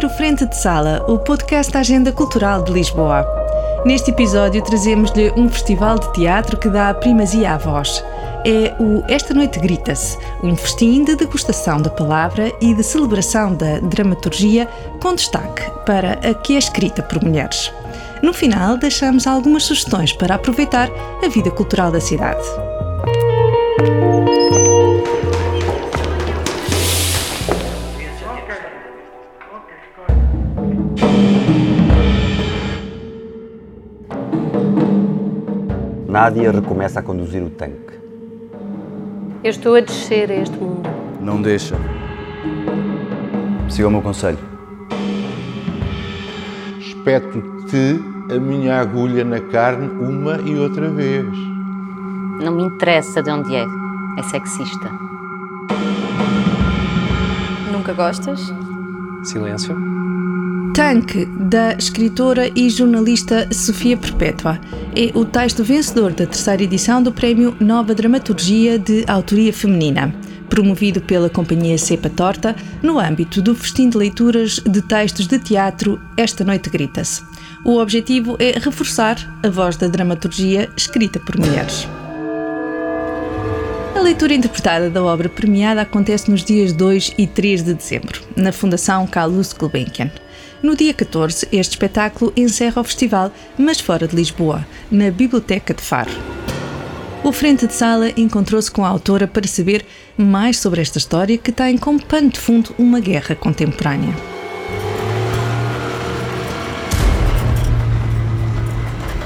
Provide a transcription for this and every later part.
ouvir o Frente de Sala, o podcast da Agenda Cultural de Lisboa. Neste episódio trazemos-lhe um festival de teatro que dá primazia à voz. É o Esta Noite Grita-se, um festim de degustação da palavra e de celebração da dramaturgia com destaque para a que é escrita por mulheres. No final, deixamos algumas sugestões para aproveitar a vida cultural da cidade. Nádia recomeça a conduzir o tanque. Eu estou a descer a este mundo. Não deixa. Siga o meu conselho. Espeto-te a minha agulha na carne uma e outra vez. Não me interessa de onde é. É sexista. Nunca gostas? Silêncio. Tanque, da escritora e jornalista Sofia Perpétua, é o texto vencedor da terceira edição do Prémio Nova Dramaturgia de Autoria Feminina, promovido pela Companhia Cepa Torta no âmbito do Festim de Leituras de Textos de Teatro Esta Noite Grita-se. O objetivo é reforçar a voz da dramaturgia escrita por mulheres. A leitura interpretada da obra premiada acontece nos dias 2 e 3 de dezembro, na Fundação Carlos Gulbenkian. No dia 14, este espetáculo encerra o festival, mas fora de Lisboa, na Biblioteca de Faro. O Frente de Sala encontrou-se com a autora para saber mais sobre esta história que tem como pano de fundo uma guerra contemporânea.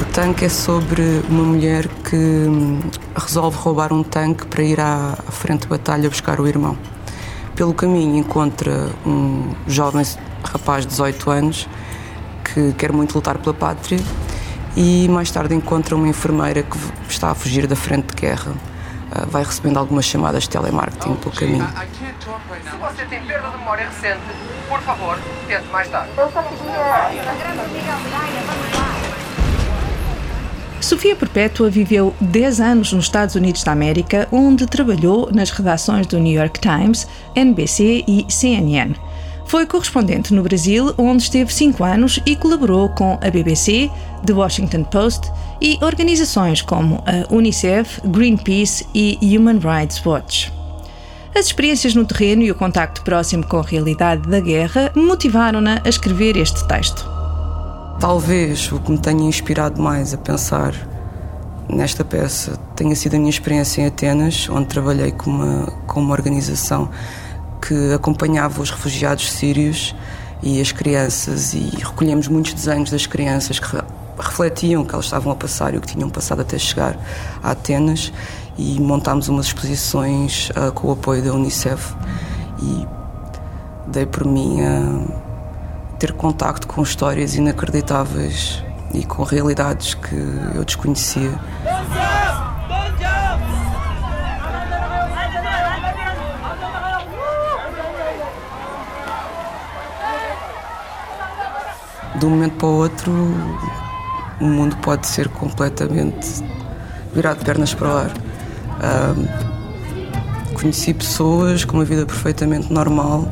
O tanque é sobre uma mulher que resolve roubar um tanque para ir à frente de batalha buscar o irmão. Pelo caminho encontra um jovem rapaz de 18 anos que quer muito lutar pela pátria e mais tarde encontra uma enfermeira que está a fugir da frente de guerra. Uh, vai recebendo algumas chamadas de telemarketing pelo caminho. Se você tem perda de memória recente, por favor, tente mais tarde. Sofia Perpétua viveu 10 anos nos Estados Unidos da América, onde trabalhou nas redações do New York Times, NBC e CNN. Foi correspondente no Brasil, onde esteve 5 anos e colaborou com a BBC, The Washington Post e organizações como a UNICEF, Greenpeace e Human Rights Watch. As experiências no terreno e o contacto próximo com a realidade da guerra motivaram-na a escrever este texto. Talvez o que me tenha inspirado mais a pensar nesta peça tenha sido a minha experiência em Atenas, onde trabalhei com uma, com uma organização que acompanhava os refugiados sírios e as crianças e recolhemos muitos desenhos das crianças que refletiam o que elas estavam a passar e o que tinham passado até chegar a Atenas e montámos umas exposições uh, com o apoio da Unicef e dei por mim a ter contacto com histórias inacreditáveis e com realidades que eu desconhecia. De um momento para o outro, o mundo pode ser completamente virado de pernas para o ar. Um, conheci pessoas com uma vida perfeitamente normal,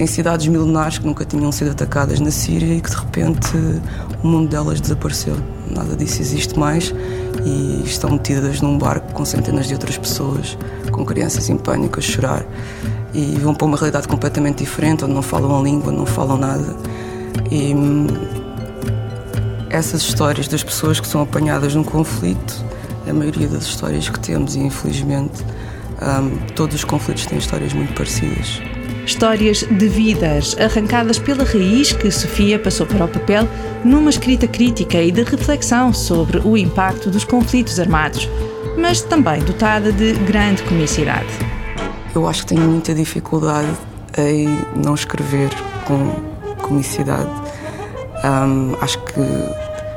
em cidades milenares que nunca tinham sido atacadas na Síria e que de repente o mundo delas desapareceu. Nada disso existe mais e estão metidas num barco com centenas de outras pessoas, com crianças em pânico a chorar e vão para uma realidade completamente diferente, onde não falam a língua, não falam nada. E hum, essas histórias das pessoas que são apanhadas num conflito, a maioria das histórias que temos, e infelizmente um, todos os conflitos têm histórias muito parecidas. Histórias de vidas arrancadas pela raiz que Sofia passou para o papel numa escrita crítica e de reflexão sobre o impacto dos conflitos armados, mas também dotada de grande comicidade. Eu acho que tenho muita dificuldade em não escrever com comicidade. Um, acho que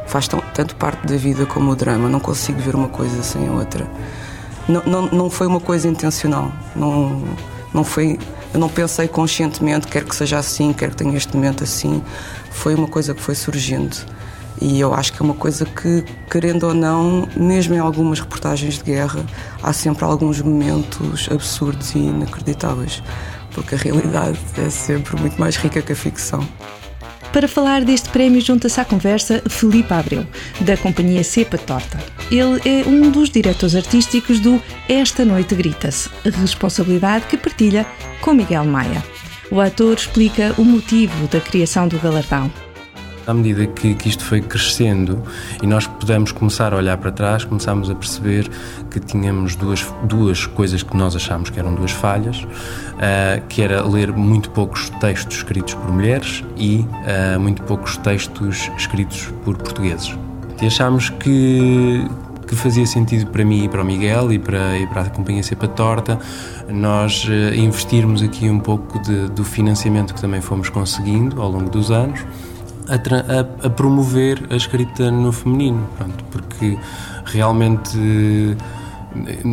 faz tão, tanto parte da vida como o drama. Não consigo ver uma coisa sem a outra. Não, não, não foi uma coisa intencional. Não, não foi eu não pensei conscientemente, quer que seja assim, quer que tenha este momento assim. Foi uma coisa que foi surgindo. E eu acho que é uma coisa que, querendo ou não, mesmo em algumas reportagens de guerra, há sempre alguns momentos absurdos e inacreditáveis, porque a realidade é sempre muito mais rica que a ficção. Para falar deste prémio, junta-se à conversa Felipe Abreu, da companhia Cepa Torta. Ele é um dos diretores artísticos do Esta Noite Grita-se, responsabilidade que partilha com Miguel Maia. O ator explica o motivo da criação do galardão. À medida que, que, isto foi crescendo e nós pudemos começar a olhar para trás, começámos a perceber que tínhamos duas, duas coisas que nós achámos que eram duas falhas, uh, que era ler muito poucos textos escritos por mulheres e uh, muito poucos textos escritos por portugueses. E achámos que, que fazia sentido para mim e para o Miguel e para, e para a Companhia Cepa Torta nós uh, investirmos aqui um pouco de, do financiamento que também fomos conseguindo ao longo dos anos a, a, a, promover a escrita no feminino, pronto, porque realmente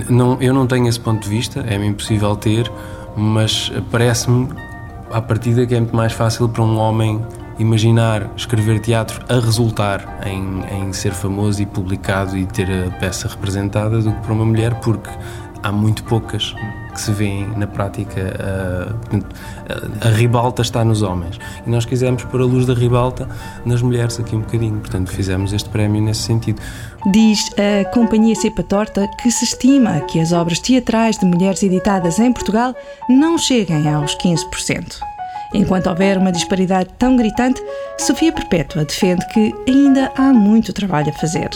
não, eu não tenho esse ponto de vista, é-me impossível ter, mas parece-me à partida que é muito mais fácil para um homem imaginar escrever teatro a resultar em, em ser famoso e publicado e ter a peça representada do que para uma mulher, porque há muito poucas que se vêem na prática. A, a, ribalta está nos homens. E nós quisemos pôr a luz da ribalta nas mulheres aqui um bocadinho. Portanto, fizemos este prémio nesse sentido. Diz a Companhia Cepa Torta que se estima que as obras teatrais de mulheres editadas em Portugal não cheguem aos 15%. Enquanto houver uma disparidade tão gritante, Sofia Perpétua defende que ainda há muito trabalho a fazer.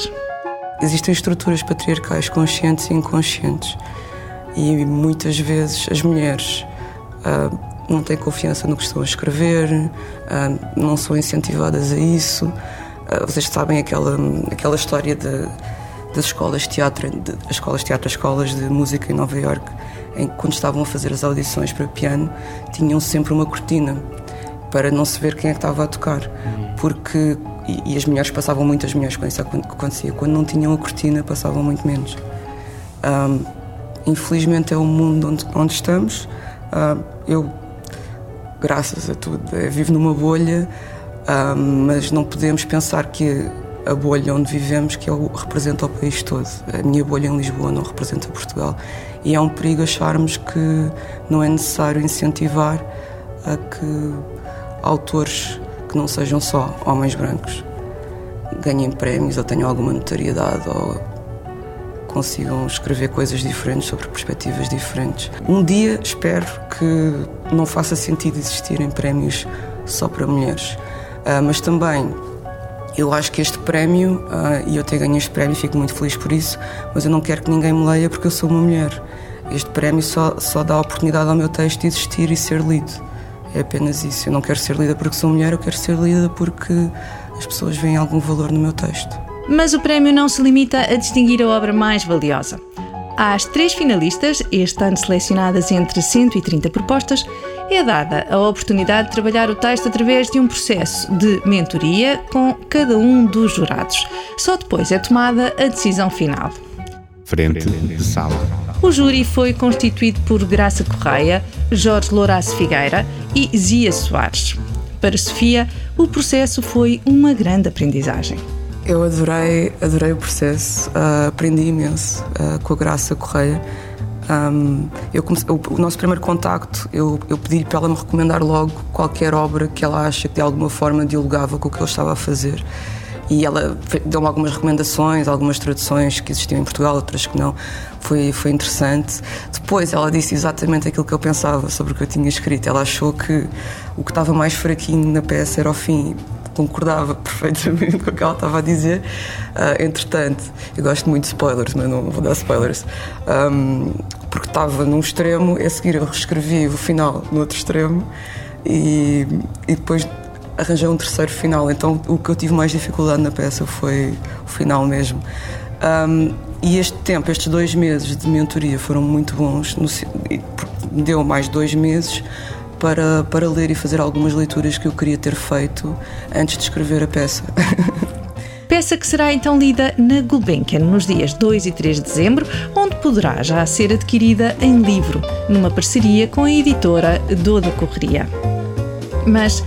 Existem estruturas patriarcais conscientes e inconscientes e muitas vezes as mulheres uh, não têm confiança no que estão a escrever, uh, não são incentivadas a isso. Uh, vocês sabem aquela, aquela história de, das escolas de teatro, de, as escolas de teatro, as escolas de música em Nova York, em que quando estavam a fazer as audições para piano, tinham sempre uma cortina para não se ver quem é que estava a tocar. Porque, e, e as mulheres passavam muito, as mulheres quando isso acontecia, quando não tinham a cortina passavam muito menos. Um, Infelizmente é o mundo onde, onde estamos. Uh, eu, graças a tudo, é, vivo numa bolha, uh, mas não podemos pensar que a bolha onde vivemos que é o, representa o país todo. A minha bolha em Lisboa não representa Portugal. E é um perigo acharmos que não é necessário incentivar a que autores que não sejam só homens brancos ganhem prémios ou tenham alguma notoriedade ou consigam escrever coisas diferentes sobre perspectivas diferentes. Um dia espero que não faça sentido existirem prémios só para mulheres, uh, mas também eu acho que este prémio, uh, e eu até ganhei este prémio, fico muito feliz por isso, mas eu não quero que ninguém me leia porque eu sou uma mulher. Este prémio só, só dá a oportunidade ao meu texto de existir e ser lido. É apenas isso. Eu não quero ser lida porque sou mulher, eu quero ser lida porque as pessoas veem algum valor no meu texto. Mas o prémio não se limita a distinguir a obra mais valiosa. Às três finalistas, este ano selecionadas entre 130 propostas, é dada a oportunidade de trabalhar o texto através de um processo de mentoria com cada um dos jurados. Só depois é tomada a decisão final. Frente de sala. O júri foi constituído por Graça Correia, Jorge Louras Figueira e Zia Soares. Para Sofia, o processo foi uma grande aprendizagem. Eu adorei, adorei o processo, uh, aprendi imenso uh, com a Graça Correia. Um, comecei, o, o, nosso primeiro contacto, eu, eu pedi para ela me recomendar logo qualquer obra que ela acha que de alguma forma dialogava com o que eu estava a fazer. E ela deu-me algumas recomendações, algumas traduções que existiam em Portugal, outras que não. Foi, foi interessante. Depois ela disse exatamente aquilo que eu pensava sobre o que eu tinha escrito. Ela achou que o que estava mais fraquinho na peça era o fim concordava perfeitamente com o que ela estava a dizer. Uh, entretanto, eu gosto muito de spoilers, mas não vou dar spoilers, um, porque estava num extremo, e a seguir eu reescrevi o final no outro extremo e, e depois arranjei um terceiro final. Então, o que eu tive mais dificuldade na peça foi o final mesmo. Um, e este tempo, estes dois meses de mentoria foram muito bons, no, deu mais dois meses para, para ler e fazer algumas leituras que eu queria ter feito antes de escrever a peça. Peça que será então lida na Gulbenkian nos dias 2 e 3 de dezembro, onde poderá já ser adquirida em livro, numa parceria com a editora Doda Correria. Mas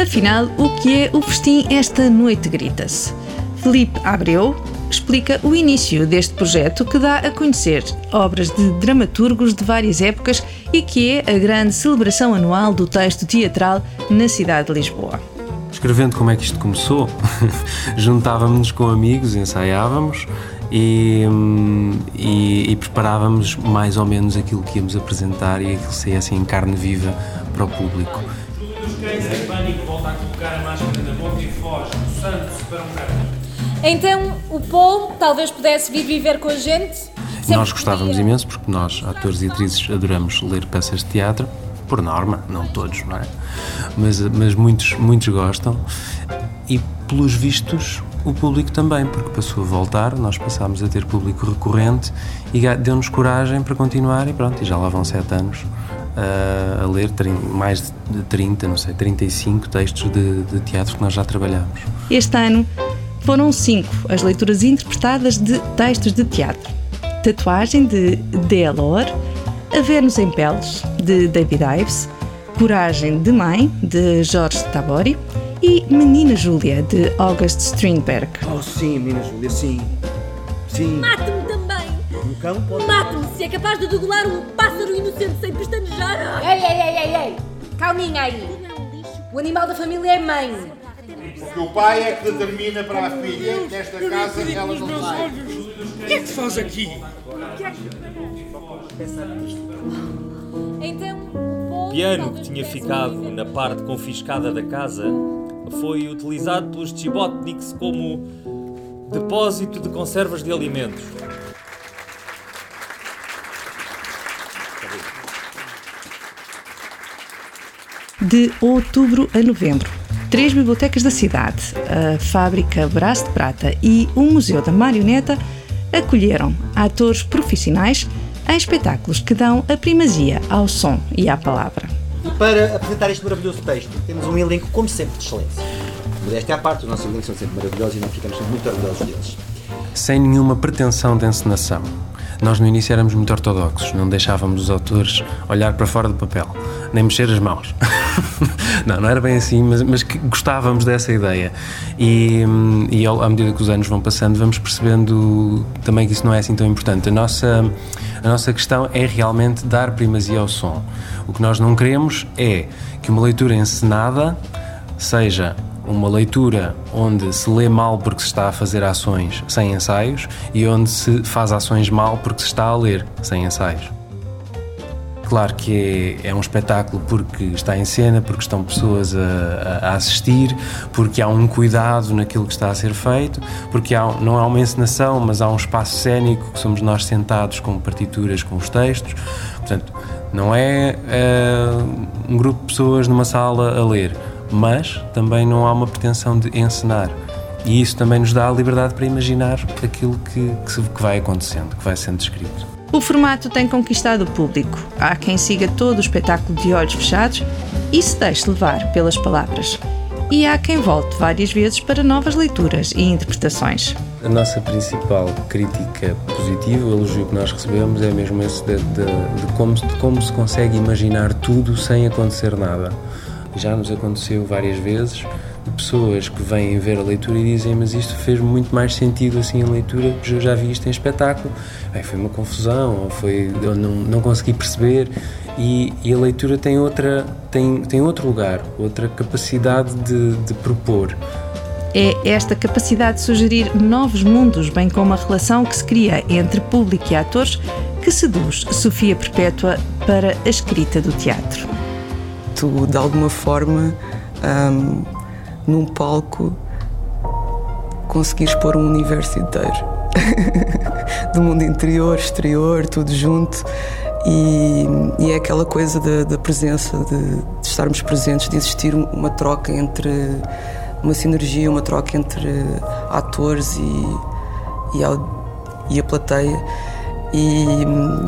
Afinal, o que é o festim Esta Noite Grita-se? Felipe Abreu explica o início deste projeto que dá a conhecer obras de dramaturgos de várias épocas e que é a grande celebração anual do texto teatral na cidade de Lisboa. Escrevendo como é que isto começou, juntávamos-nos com amigos, ensaiávamos e, e, e, preparávamos mais ou menos aquilo que íamos apresentar e aquilo saía assim em carne viva para o público. Então o Paul talvez pudesse vir viver com a gente? Nós gostávamos podia. imenso porque nós, atores e atrizes, adoramos ler peças de teatro, por norma, não todos, não é? Mas, mas muitos, muitos gostam e, pelos vistos, o público também, porque passou a voltar, nós passámos a ter público recorrente e deu-nos coragem para continuar e pronto, e já lá vão sete anos uh, a ler mais de 30, não sei, 35 textos de, de teatro que nós já trabalhamos. Este ano foram cinco as leituras interpretadas de textos de teatro. Tatuagem, de D.L.O.R., A Vênus em Peles, de David Ives, Coragem de Mãe, de Jorge Tabori e Menina Júlia, de August Strindberg. Oh, sim, Menina Júlia, sim. Sim. Mate-me também! Um cão pode... Mate-me se é capaz de degolar um pássaro inocente sem pestanejar! Ei, ei, ei, ei, ei! Calminha aí! O animal da família é mãe. Porque o pai é que determina para a filha nesta casa que ela não sai. O que é que se faz aqui? Então, o piano que tinha ficado na parte confiscada da casa foi utilizado pelos Chibotniks como depósito de conservas de alimentos. De outubro a novembro, três bibliotecas da cidade, a Fábrica Braço de Prata e o Museu da Marioneta, acolheram atores profissionais em espetáculos que dão a primazia ao som e à palavra. Para apresentar este maravilhoso texto, temos um elenco, como sempre, de excelência. Modéstia à parte, os nossos elencos são sempre maravilhosos e nós ficamos muito orgulhosos deles. Sem nenhuma pretensão de encenação. Nós no início éramos muito ortodoxos, não deixávamos os autores olhar para fora do papel, nem mexer as mãos. não, não era bem assim, mas, mas gostávamos dessa ideia. E, e à medida que os anos vão passando, vamos percebendo também que isso não é assim tão importante. A nossa, a nossa questão é realmente dar primazia ao som. O que nós não queremos é que uma leitura encenada seja uma leitura onde se lê mal porque se está a fazer ações sem ensaios e onde se faz ações mal porque se está a ler sem ensaios. Claro que é, é um espetáculo porque está em cena, porque estão pessoas a, a, assistir, porque há um cuidado naquilo que está a ser feito, porque há, não há uma encenação, mas há um espaço cênico que somos nós sentados com partituras, com os textos. Portanto, não é, é um grupo de pessoas numa sala a ler mas também não há uma pretensão de encenar. E isso também nos dá a liberdade para imaginar aquilo que, que vai acontecendo, que vai sendo escrito. O formato tem conquistado o público. Há quem siga todo o espetáculo de olhos fechados e se deixe levar pelas palavras. E há quem volte várias vezes para novas leituras e interpretações. A nossa principal crítica positiva, o elogio que nós recebemos é mesmo esse de, de, de, como, de como se consegue imaginar tudo sem acontecer nada. Já nos aconteceu várias vezes pessoas que vêm ver a leitura e dizem mas isto fez muito mais sentido assim em leitura, porque eu já vi isto em espetáculo. Bem, foi uma confusão, ou foi, eu não, não consegui perceber. E, e, a leitura tem, outra, tem, tem outro lugar, outra capacidade de, de propor. É esta capacidade de sugerir novos mundos, bem como a relação que se cria entre público e atores, que seduz Sofia Perpétua para a escrita do teatro tu, de alguma forma, um, num palco, conseguires pôr um universo inteiro. do mundo interior, exterior, tudo junto. E, e é aquela coisa da, presença, de, de, estarmos presentes, de existir uma troca entre. uma sinergia, uma troca entre atores e, e, a, e a plateia. E,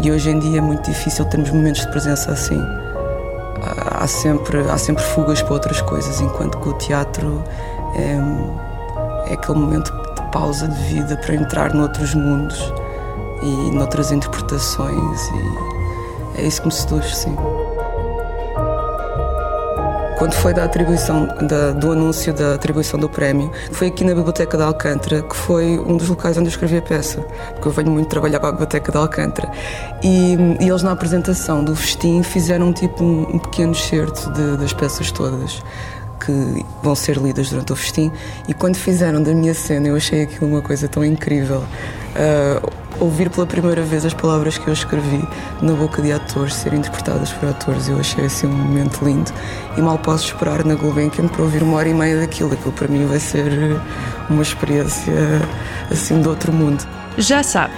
e hoje em dia é muito difícil termos momentos de presença assim há sempre, há sempre fugas para outras coisas, enquanto que o teatro é, é aquele momento de pausa de vida para entrar noutros mundos e noutras interpretações e é isso que me seduz, sim. Quando foi da atribuição da, do anúncio da atribuição do prémio, foi aqui na Biblioteca de Alcântara, que foi um dos locais onde eu escrevi a peça, porque eu venho muito trabalhar para a Biblioteca de Alcântara. E, e eles na apresentação do festim fizeram tipo um, um pequeno excerto de, das peças todas que vão ser lidas durante o festim. E quando fizeram da minha cena, eu achei aquilo uma coisa tão incrível. Uh, ouvir pela primeira vez as palavras que eu escrevi na boca de atores serem interpretadas por atores, eu achei assim um momento lindo. E mal posso esperar na Gulbenkian para ouvir uma hora e meia daquilo. Aquilo para mim vai ser uma experiência assim de outro mundo. Já sabe.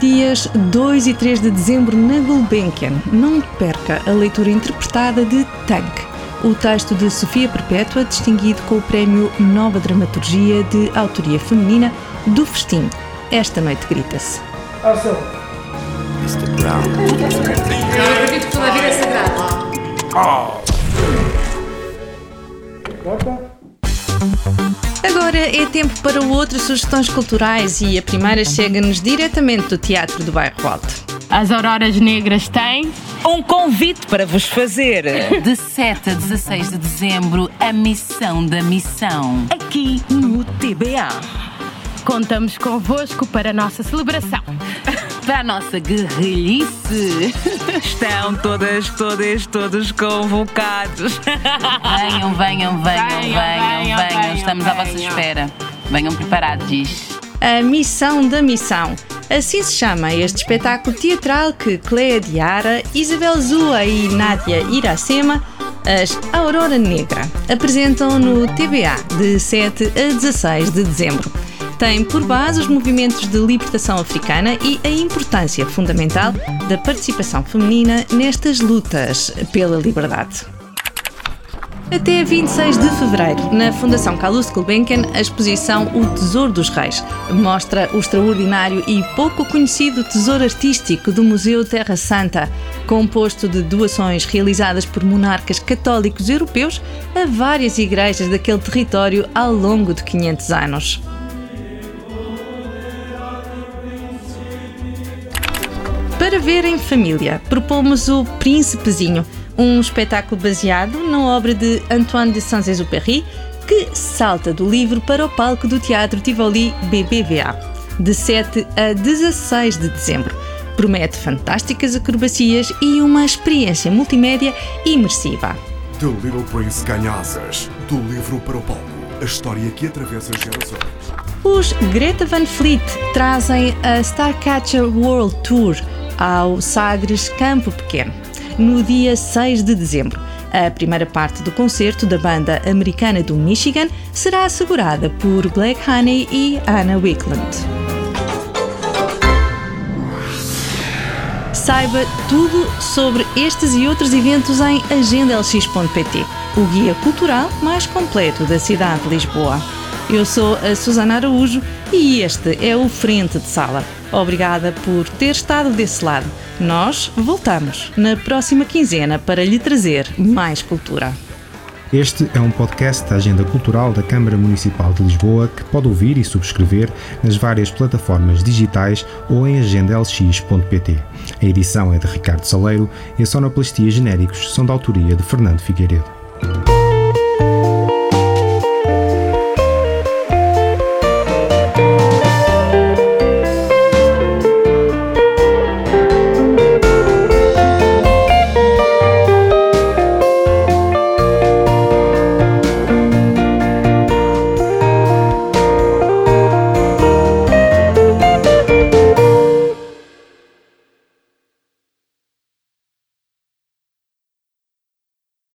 Dias 2 e 3 de dezembro na Gulbenkian. Não perca a leitura interpretada de Tank o texto de Sofia Perpétua, distinguido com o Prémio Nova Dramaturgia de Autoria Feminina do Festim. Esta noite grita-se. Ação! Mr. Brown. Eu acredito que toda a vida é sagrada. Agora é tempo para outras sugestões culturais e a primeira chega-nos diretamente do Teatro do Bairro Alto. As Auroras Negras têm um convite para vos fazer. De 7 a 16 de dezembro, a Missão da Missão. Aqui no TBA. Contamos convosco para a nossa celebração. Para a nossa guerrilhice. Estão todas, todas, todos convocados. Venham, venham, venham, venham, venham. Estamos à vossa espera. Venham preparados. A Missão da Missão. Assim se chama este espetáculo teatral que Clea Diara, Isabel Zua e Nádia Iracema, as Aurora Negra, apresentam no TBA de 7 a 16 de dezembro tem por base os movimentos de libertação africana e a importância fundamental da participação feminina nestas lutas pela liberdade. Até 26 de fevereiro, na Fundação Calouste Gulbenkian, a exposição O Tesouro dos Reis mostra o extraordinário e pouco conhecido tesouro artístico do Museu Terra Santa, composto de doações realizadas por monarcas católicos europeus a várias igrejas daquele território ao longo de 500 anos. Ver em família, propomos o Príncipezinho, um espetáculo baseado na obra de Antoine de Saint-Exupéry, que salta do livro para o palco do Teatro Tivoli BBVA, de 7 a 16 de dezembro. Promete fantásticas acrobacias e uma experiência multimédia imersiva. The Little Prince ganha asas, do livro para o palco, a história que atravessa gerações. Os Greta Van Fleet trazem a Starcatcher World Tour, ao Sagres Campo Pequeno, no dia 6 de dezembro. A primeira parte do concerto da banda americana do Michigan será assegurada por Black Honey e Anna Wickland. Saiba tudo sobre estes e outros eventos em agendalx.pt, o guia cultural mais completo da cidade de Lisboa. Eu sou a Susana Araújo e este é o Frente de Sala. Obrigada por ter estado desse lado. Nós voltamos na próxima quinzena para lhe trazer mais cultura. Este é um podcast da Agenda Cultural da Câmara Municipal de Lisboa que pode ouvir e subscrever nas várias plataformas digitais ou em agendalx.pt. A edição é de Ricardo Saleiro e a sonoplastia genéricos são da autoria de Fernando Figueiredo.